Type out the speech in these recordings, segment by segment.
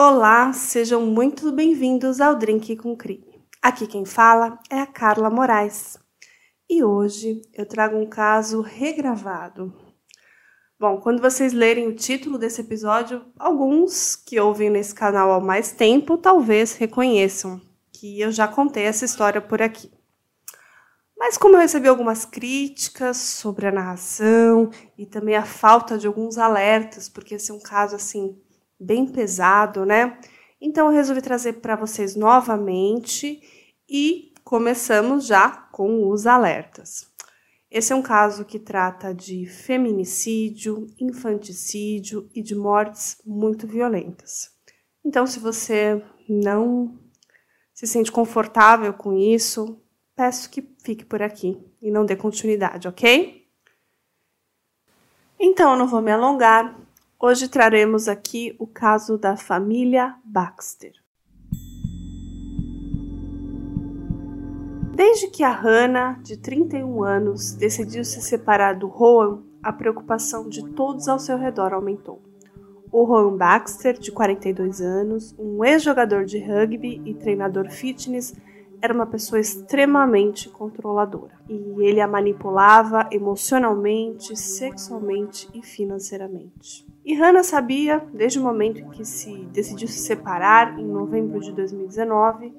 Olá, sejam muito bem-vindos ao Drink com Crime. Aqui quem fala é a Carla Moraes. E hoje eu trago um caso regravado. Bom, quando vocês lerem o título desse episódio, alguns que ouvem nesse canal há mais tempo talvez reconheçam que eu já contei essa história por aqui. Mas como eu recebi algumas críticas sobre a narração e também a falta de alguns alertas, porque esse é um caso assim bem pesado, né? Então eu resolvi trazer para vocês novamente e começamos já com os alertas. Esse é um caso que trata de feminicídio, infanticídio e de mortes muito violentas. Então, se você não se sente confortável com isso, peço que fique por aqui e não dê continuidade, ok? Então, eu não vou me alongar Hoje traremos aqui o caso da família Baxter. Desde que a Hannah, de 31 anos, decidiu se separar do Rowan, a preocupação de todos ao seu redor aumentou. O Rowan Baxter, de 42 anos, um ex-jogador de rugby e treinador fitness, era uma pessoa extremamente controladora e ele a manipulava emocionalmente, sexualmente e financeiramente. E Hannah sabia, desde o momento em que se decidiu se separar, em novembro de 2019,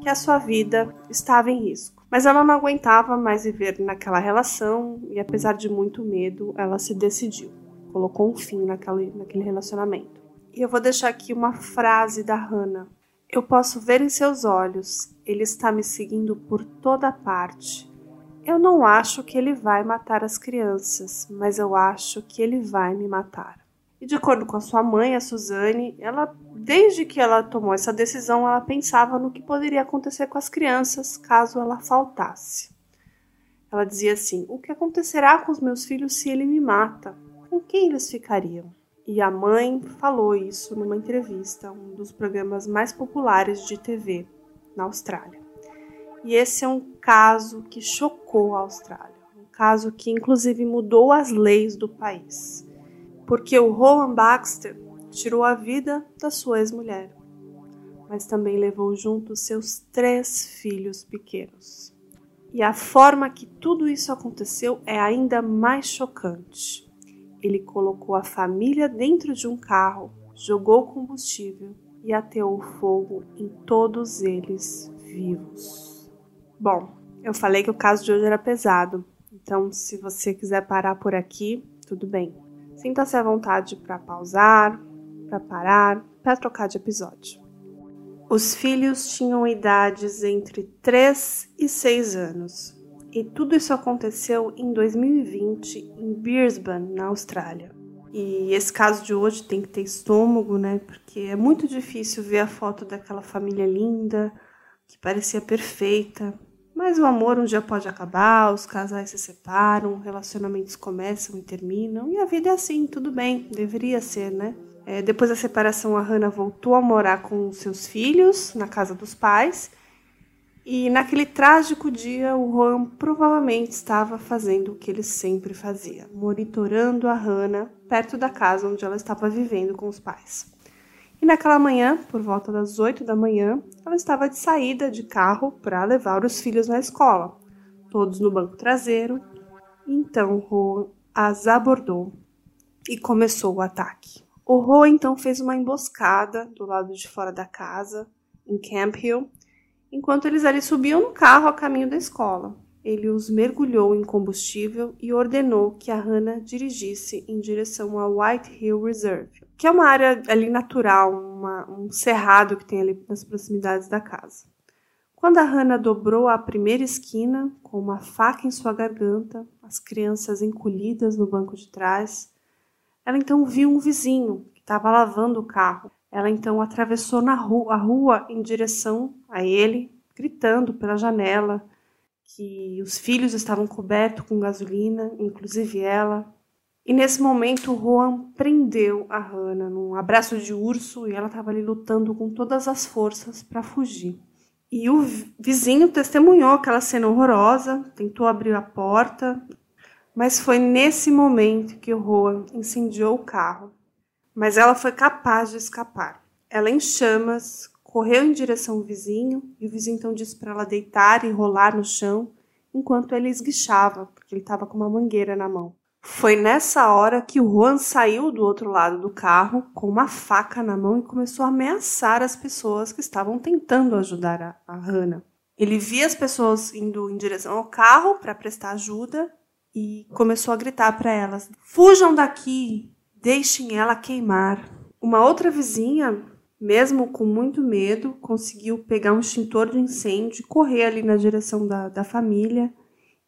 que a sua vida estava em risco. Mas ela não aguentava mais viver naquela relação e, apesar de muito medo, ela se decidiu. Colocou um fim naquele, naquele relacionamento. E eu vou deixar aqui uma frase da Hannah. Eu posso ver em seus olhos, ele está me seguindo por toda parte. Eu não acho que ele vai matar as crianças, mas eu acho que ele vai me matar. E de acordo com a sua mãe, a Suzane, ela, desde que ela tomou essa decisão, ela pensava no que poderia acontecer com as crianças caso ela faltasse. Ela dizia assim: O que acontecerá com os meus filhos se ele me mata? Com quem eles ficariam? E a mãe falou isso numa entrevista, um dos programas mais populares de TV na Austrália. E esse é um caso que chocou a Austrália, um caso que inclusive mudou as leis do país porque o Rowan Baxter tirou a vida da sua ex-mulher, mas também levou junto seus três filhos pequenos. E a forma que tudo isso aconteceu é ainda mais chocante. Ele colocou a família dentro de um carro, jogou combustível e ateou fogo em todos eles vivos. Bom, eu falei que o caso de hoje era pesado, então se você quiser parar por aqui, tudo bem. Sinta-se à vontade para pausar, para parar, para trocar de episódio. Os filhos tinham idades entre 3 e 6 anos, e tudo isso aconteceu em 2020 em Brisbane, na Austrália. E esse caso de hoje tem que ter estômago, né? Porque é muito difícil ver a foto daquela família linda, que parecia perfeita, mas o amor um dia pode acabar, os casais se separam, relacionamentos começam e terminam, e a vida é assim, tudo bem, deveria ser, né? É, depois da separação, a Hannah voltou a morar com seus filhos na casa dos pais. E naquele trágico dia, o Juan provavelmente estava fazendo o que ele sempre fazia, monitorando a Hannah perto da casa onde ela estava vivendo com os pais. E naquela manhã, por volta das oito da manhã, ela estava de saída de carro para levar os filhos na escola, todos no banco traseiro. Então Ro as abordou e começou o ataque. O Ro então fez uma emboscada do lado de fora da casa, em Camp Hill, enquanto eles ali subiam no carro a caminho da escola. Ele os mergulhou em combustível e ordenou que a Hannah dirigisse em direção a White Hill Reserve, que é uma área ali natural, uma, um cerrado que tem ali nas proximidades da casa. Quando a Hannah dobrou a primeira esquina, com uma faca em sua garganta, as crianças encolhidas no banco de trás, ela então viu um vizinho que estava lavando o carro. Ela então atravessou na rua, a rua em direção a ele, gritando pela janela que os filhos estavam cobertos com gasolina, inclusive ela. E nesse momento, o Juan prendeu a Hannah num abraço de urso e ela estava ali lutando com todas as forças para fugir. E o vizinho testemunhou aquela cena horrorosa, tentou abrir a porta, mas foi nesse momento que o Juan incendiou o carro. Mas ela foi capaz de escapar. ela em chamas correu em direção ao vizinho e o vizinho então disse para ela deitar e rolar no chão enquanto ele esguichava, porque ele estava com uma mangueira na mão. Foi nessa hora que o Juan saiu do outro lado do carro com uma faca na mão e começou a ameaçar as pessoas que estavam tentando ajudar a, a Hannah. Ele via as pessoas indo em direção ao carro para prestar ajuda e começou a gritar para elas: Fujam daqui, deixem ela queimar. Uma outra vizinha, mesmo com muito medo, conseguiu pegar um extintor de incêndio e correr ali na direção da, da família.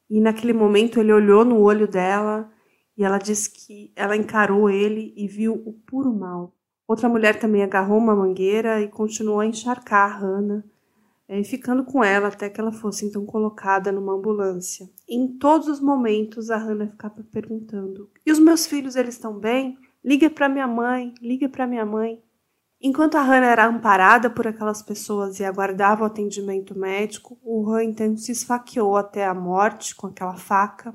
E naquele momento ele olhou no olho dela e ela disse que ela encarou ele e viu o puro mal. Outra mulher também agarrou uma mangueira e continuou a encharcar a Hannah é, ficando com ela até que ela fosse então colocada numa ambulância. Em todos os momentos a Hannah ficava perguntando: "E os meus filhos, eles estão bem? Liga para minha mãe, liga para minha mãe." Enquanto a Hannah era amparada por aquelas pessoas e aguardava o atendimento médico, o Han então se esfaqueou até a morte com aquela faca,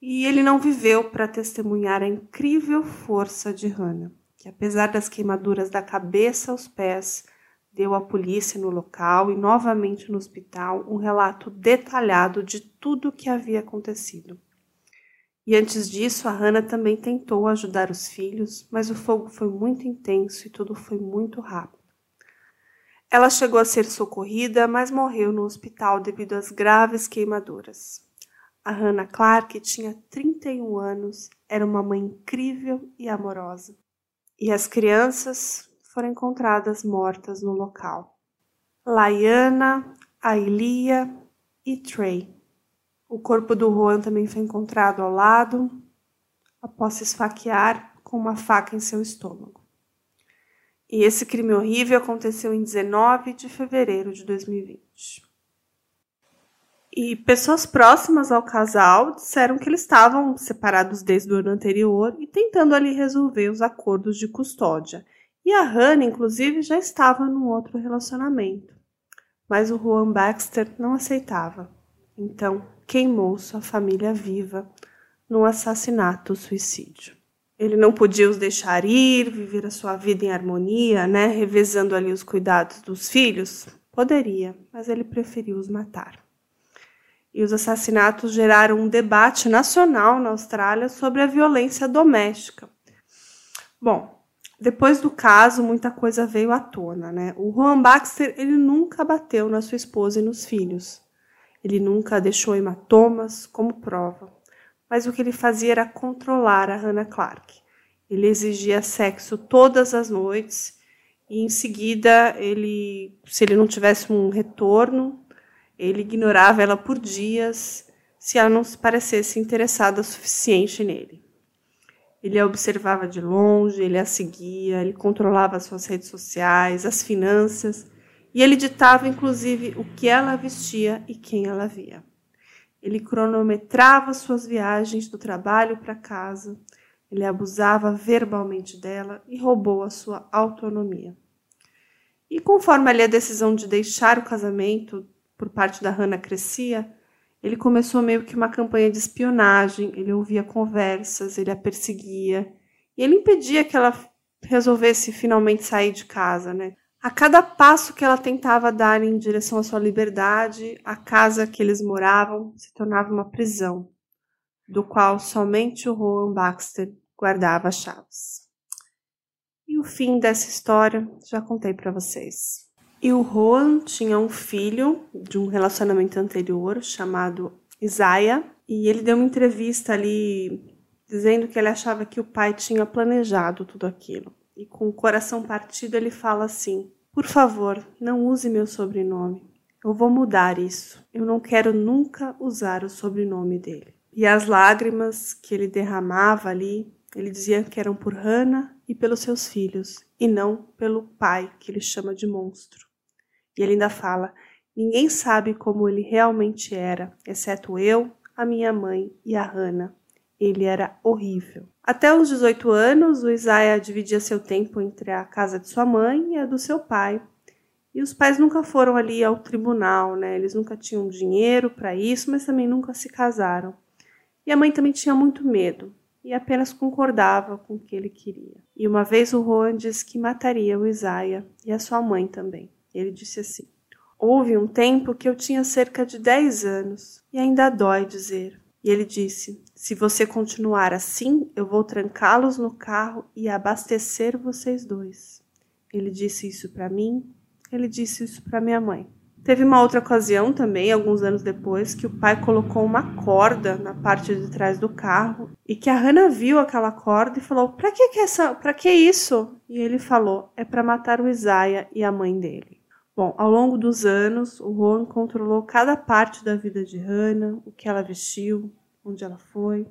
e ele não viveu para testemunhar a incrível força de Hannah, que apesar das queimaduras da cabeça aos pés, deu à polícia no local e novamente no hospital um relato detalhado de tudo o que havia acontecido. E antes disso, a Hannah também tentou ajudar os filhos, mas o fogo foi muito intenso e tudo foi muito rápido. Ela chegou a ser socorrida, mas morreu no hospital devido às graves queimaduras. A Hannah Clark tinha 31 anos, era uma mãe incrível e amorosa. E as crianças, foram encontradas mortas no local. Laiana, Ailia e Trey. O corpo do Juan também foi encontrado ao lado, após se esfaquear com uma faca em seu estômago. E esse crime horrível aconteceu em 19 de fevereiro de 2020. E pessoas próximas ao casal disseram que eles estavam separados desde o ano anterior e tentando ali resolver os acordos de custódia. E a Hannah, inclusive, já estava num outro relacionamento. Mas o Juan Baxter não aceitava. Então, queimou sua família viva num assassinato-suicídio. Ele não podia os deixar ir, viver a sua vida em harmonia, né, revezando ali os cuidados dos filhos? Poderia, mas ele preferiu os matar. E os assassinatos geraram um debate nacional na Austrália sobre a violência doméstica. Bom, depois do caso, muita coisa veio à tona, né? O Juan Baxter, ele nunca bateu na sua esposa e nos filhos. Ele nunca deixou hematomas como prova. Mas o que ele fazia era controlar a Hannah Clark. Ele exigia sexo todas as noites e em seguida ele, se ele não tivesse um retorno, ele ignorava ela por dias se ela não se parecesse interessada o suficiente nele. Ele a observava de longe, ele a seguia, ele controlava as suas redes sociais, as finanças, e ele ditava inclusive o que ela vestia e quem ela via. Ele cronometrava suas viagens do trabalho para casa, ele abusava verbalmente dela e roubou a sua autonomia. E conforme ali a decisão de deixar o casamento por parte da Hannah crescia, ele começou meio que uma campanha de espionagem, ele ouvia conversas, ele a perseguia, e ele impedia que ela resolvesse finalmente sair de casa, né? A cada passo que ela tentava dar em direção à sua liberdade, a casa que eles moravam se tornava uma prisão, do qual somente o Rowan Baxter guardava as chaves. E o fim dessa história já contei para vocês. E o Roan tinha um filho de um relacionamento anterior chamado Isaiah, e ele deu uma entrevista ali dizendo que ele achava que o pai tinha planejado tudo aquilo. E com o coração partido ele fala assim: "Por favor, não use meu sobrenome. Eu vou mudar isso. Eu não quero nunca usar o sobrenome dele." E as lágrimas que ele derramava ali, ele dizia que eram por Hannah e pelos seus filhos, e não pelo pai que ele chama de monstro. E ele ainda fala: Ninguém sabe como ele realmente era, exceto eu, a minha mãe e a Hannah. Ele era horrível. Até os 18 anos, o Isaiah dividia seu tempo entre a casa de sua mãe e a do seu pai. E os pais nunca foram ali ao tribunal, né? Eles nunca tinham dinheiro para isso, mas também nunca se casaram. E a mãe também tinha muito medo. e apenas concordava com o que ele queria. E uma vez o Juan disse que mataria o Isaiah e a sua mãe também. Ele disse assim: Houve um tempo que eu tinha cerca de 10 anos, e ainda dói dizer. E ele disse: Se você continuar assim, eu vou trancá-los no carro e abastecer vocês dois. Ele disse isso para mim, ele disse isso para minha mãe. Teve uma outra ocasião também, alguns anos depois, que o pai colocou uma corda na parte de trás do carro e que a Hannah viu aquela corda e falou: "Para que que essa, para que isso?" E ele falou: "É para matar o Isaiah e a mãe dele." Bom, ao longo dos anos, o Juan controlou cada parte da vida de Hannah, o que ela vestiu, onde ela foi.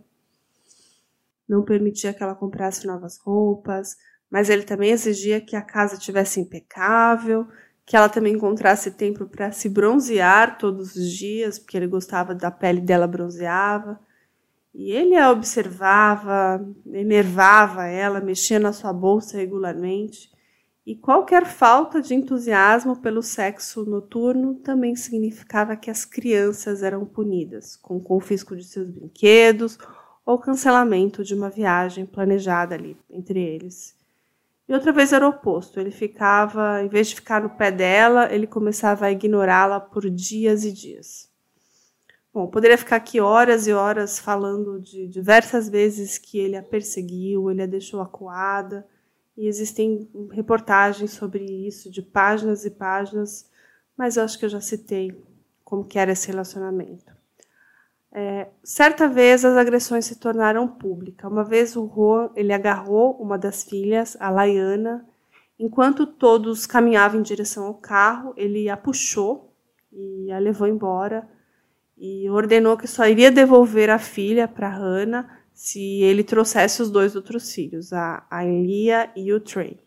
Não permitia que ela comprasse novas roupas, mas ele também exigia que a casa tivesse impecável que ela também encontrasse tempo para se bronzear todos os dias, porque ele gostava da pele dela bronzeava. E ele a observava, enervava ela, mexia na sua bolsa regularmente. E qualquer falta de entusiasmo pelo sexo noturno também significava que as crianças eram punidas, com o confisco de seus brinquedos ou cancelamento de uma viagem planejada ali entre eles. E outra vez era o oposto. Ele ficava, em vez de ficar no pé dela, ele começava a ignorá-la por dias e dias. Bom, poderia ficar aqui horas e horas falando de diversas vezes que ele a perseguiu, ele a deixou acuada. E existem reportagens sobre isso, de páginas e páginas, mas eu acho que eu já citei como que era esse relacionamento. É, certa vez as agressões se tornaram públicas. Uma vez o Juan ele agarrou uma das filhas, a Laiana, enquanto todos caminhavam em direção ao carro, ele a puxou e a levou embora e ordenou que só iria devolver a filha para Hannah se ele trouxesse os dois outros filhos, a, a Elia e o Trey.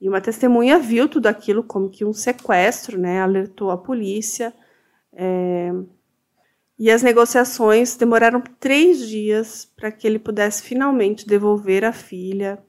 E uma testemunha viu tudo aquilo como que um sequestro, né? Alertou a polícia. É, e as negociações demoraram três dias para que ele pudesse finalmente devolver a filha.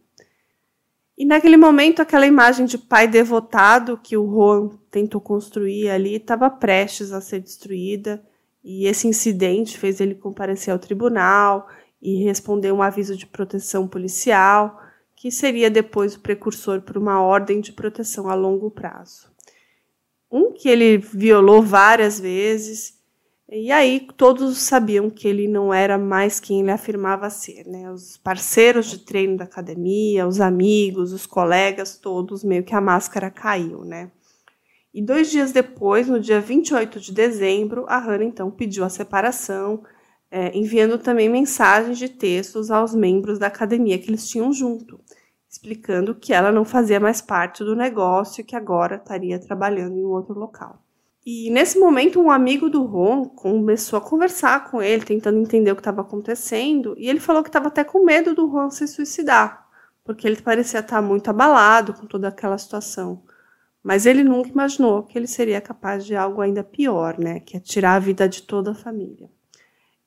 E naquele momento, aquela imagem de pai devotado que o Juan tentou construir ali estava prestes a ser destruída. E esse incidente fez ele comparecer ao tribunal e responder um aviso de proteção policial, que seria depois o precursor para uma ordem de proteção a longo prazo. Um que ele violou várias vezes e aí todos sabiam que ele não era mais quem ele afirmava ser, né? Os parceiros de treino da academia, os amigos, os colegas, todos meio que a máscara caiu, né? E dois dias depois, no dia 28 de dezembro, a Hannah então pediu a separação, é, enviando também mensagens de textos aos membros da academia que eles tinham junto, explicando que ela não fazia mais parte do negócio que agora estaria trabalhando em outro local. E nesse momento, um amigo do Ron começou a conversar com ele, tentando entender o que estava acontecendo, e ele falou que estava até com medo do Ron se suicidar, porque ele parecia estar muito abalado com toda aquela situação. Mas ele nunca imaginou que ele seria capaz de algo ainda pior, né? Que é tirar a vida de toda a família.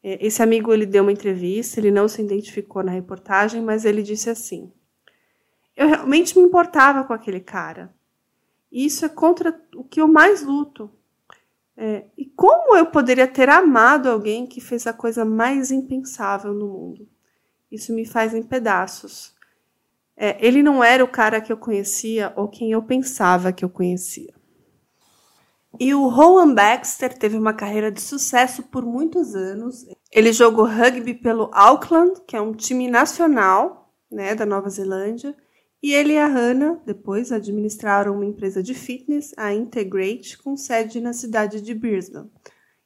É, esse amigo ele deu uma entrevista, ele não se identificou na reportagem, mas ele disse assim: Eu realmente me importava com aquele cara. E isso é contra o que eu mais luto, é, e como eu poderia ter amado alguém que fez a coisa mais impensável no mundo? Isso me faz em pedaços. É, ele não era o cara que eu conhecia ou quem eu pensava que eu conhecia. E o Rowan Baxter teve uma carreira de sucesso por muitos anos. Ele jogou rugby pelo Auckland, que é um time nacional né, da Nova Zelândia, e ele e a Hannah, depois, administraram uma empresa de fitness, a Integrate, com sede na cidade de Brisbane.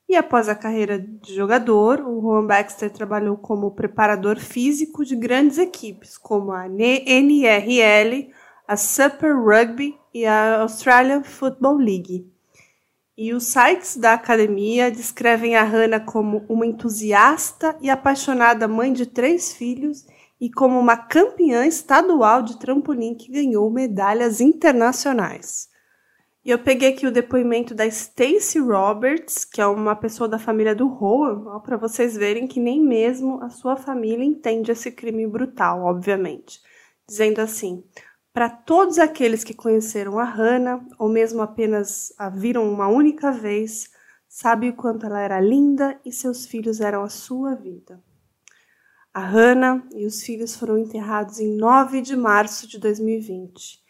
E após a carreira de jogador, o Juan Baxter trabalhou como preparador físico de grandes equipes, como a NRL, a Super Rugby e a Australian Football League. E os sites da academia descrevem a Hannah como uma entusiasta e apaixonada mãe de três filhos e como uma campeã estadual de trampolim que ganhou medalhas internacionais. E eu peguei aqui o depoimento da Stacy Roberts, que é uma pessoa da família do Rowan, para vocês verem que nem mesmo a sua família entende esse crime brutal, obviamente. Dizendo assim: para todos aqueles que conheceram a Hannah, ou mesmo apenas a viram uma única vez, sabe o quanto ela era linda e seus filhos eram a sua vida. A Hannah e os filhos foram enterrados em 9 de março de 2020.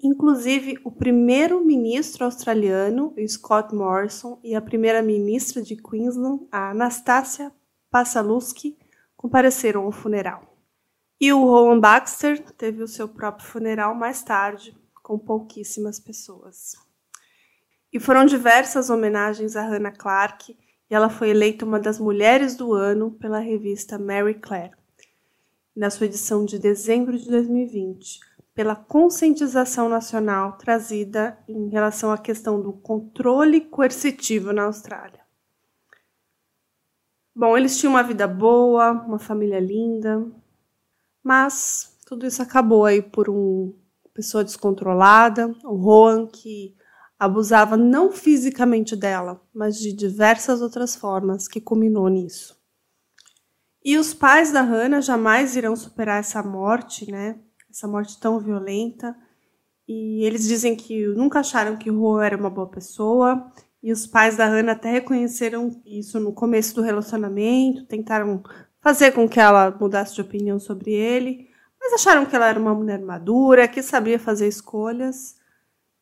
Inclusive, o primeiro-ministro australiano, Scott Morrison, e a primeira-ministra de Queensland, a Anastasia Passaluski, compareceram ao funeral. E o Rowan Baxter teve o seu próprio funeral mais tarde, com pouquíssimas pessoas. E foram diversas homenagens a Hannah Clarke e ela foi eleita uma das mulheres do ano pela revista Mary Claire, na sua edição de dezembro de 2020, pela conscientização nacional trazida em relação à questão do controle coercitivo na Austrália. Bom, eles tinham uma vida boa, uma família linda, mas tudo isso acabou aí por uma pessoa descontrolada, o Roan que abusava não fisicamente dela, mas de diversas outras formas que culminou nisso. E os pais da Hannah jamais irão superar essa morte, né? Essa morte tão violenta. E eles dizem que nunca acharam que o Ro era uma boa pessoa. E os pais da Hannah até reconheceram isso no começo do relacionamento, tentaram fazer com que ela mudasse de opinião sobre ele, mas acharam que ela era uma mulher madura, que sabia fazer escolhas.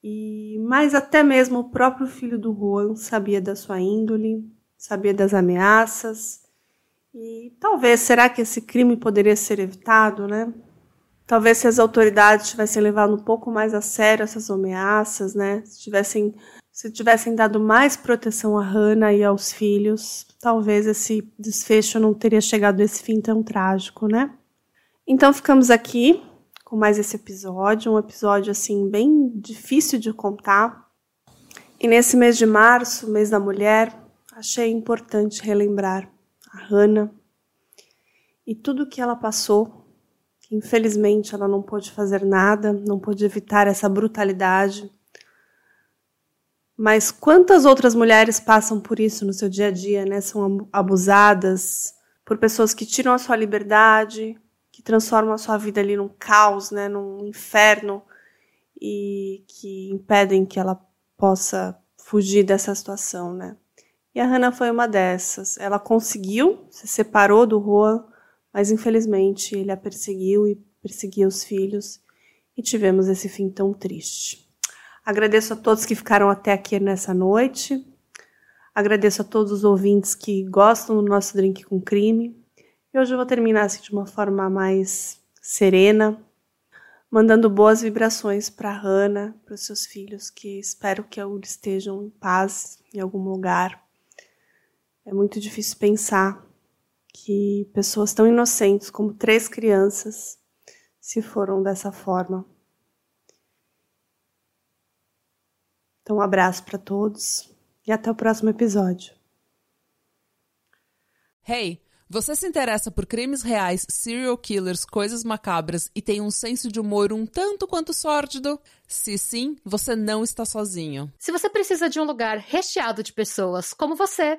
E mais até mesmo o próprio filho do Juan sabia da sua índole, sabia das ameaças. E talvez, será que esse crime poderia ser evitado, né? Talvez se as autoridades tivessem levado um pouco mais a sério essas ameaças, né? Se tivessem, se tivessem dado mais proteção a Hannah e aos filhos, talvez esse desfecho não teria chegado a esse fim tão trágico, né? Então ficamos aqui com mais esse episódio, um episódio assim bem difícil de contar. E nesse mês de março, mês da mulher, achei importante relembrar a Hannah e tudo que ela passou. Infelizmente ela não pôde fazer nada, não pôde evitar essa brutalidade. Mas quantas outras mulheres passam por isso no seu dia a dia, né? São abusadas por pessoas que tiram a sua liberdade, que transformam a sua vida ali num caos, né, num inferno e que impedem que ela possa fugir dessa situação, né? E a Hannah foi uma dessas. Ela conseguiu, se separou do Juan, mas infelizmente ele a perseguiu e perseguia os filhos e tivemos esse fim tão triste. Agradeço a todos que ficaram até aqui nessa noite. Agradeço a todos os ouvintes que gostam do nosso drink com crime. E hoje eu vou terminar assim, de uma forma mais serena, mandando boas vibrações para Hannah, para os seus filhos, que espero que eles estejam em paz em algum lugar. É muito difícil pensar que pessoas tão inocentes como três crianças se foram dessa forma. Então, um abraço para todos e até o próximo episódio. Hey! Você se interessa por crimes reais, serial killers, coisas macabras e tem um senso de humor um tanto quanto sórdido? Se sim, você não está sozinho. Se você precisa de um lugar recheado de pessoas como você,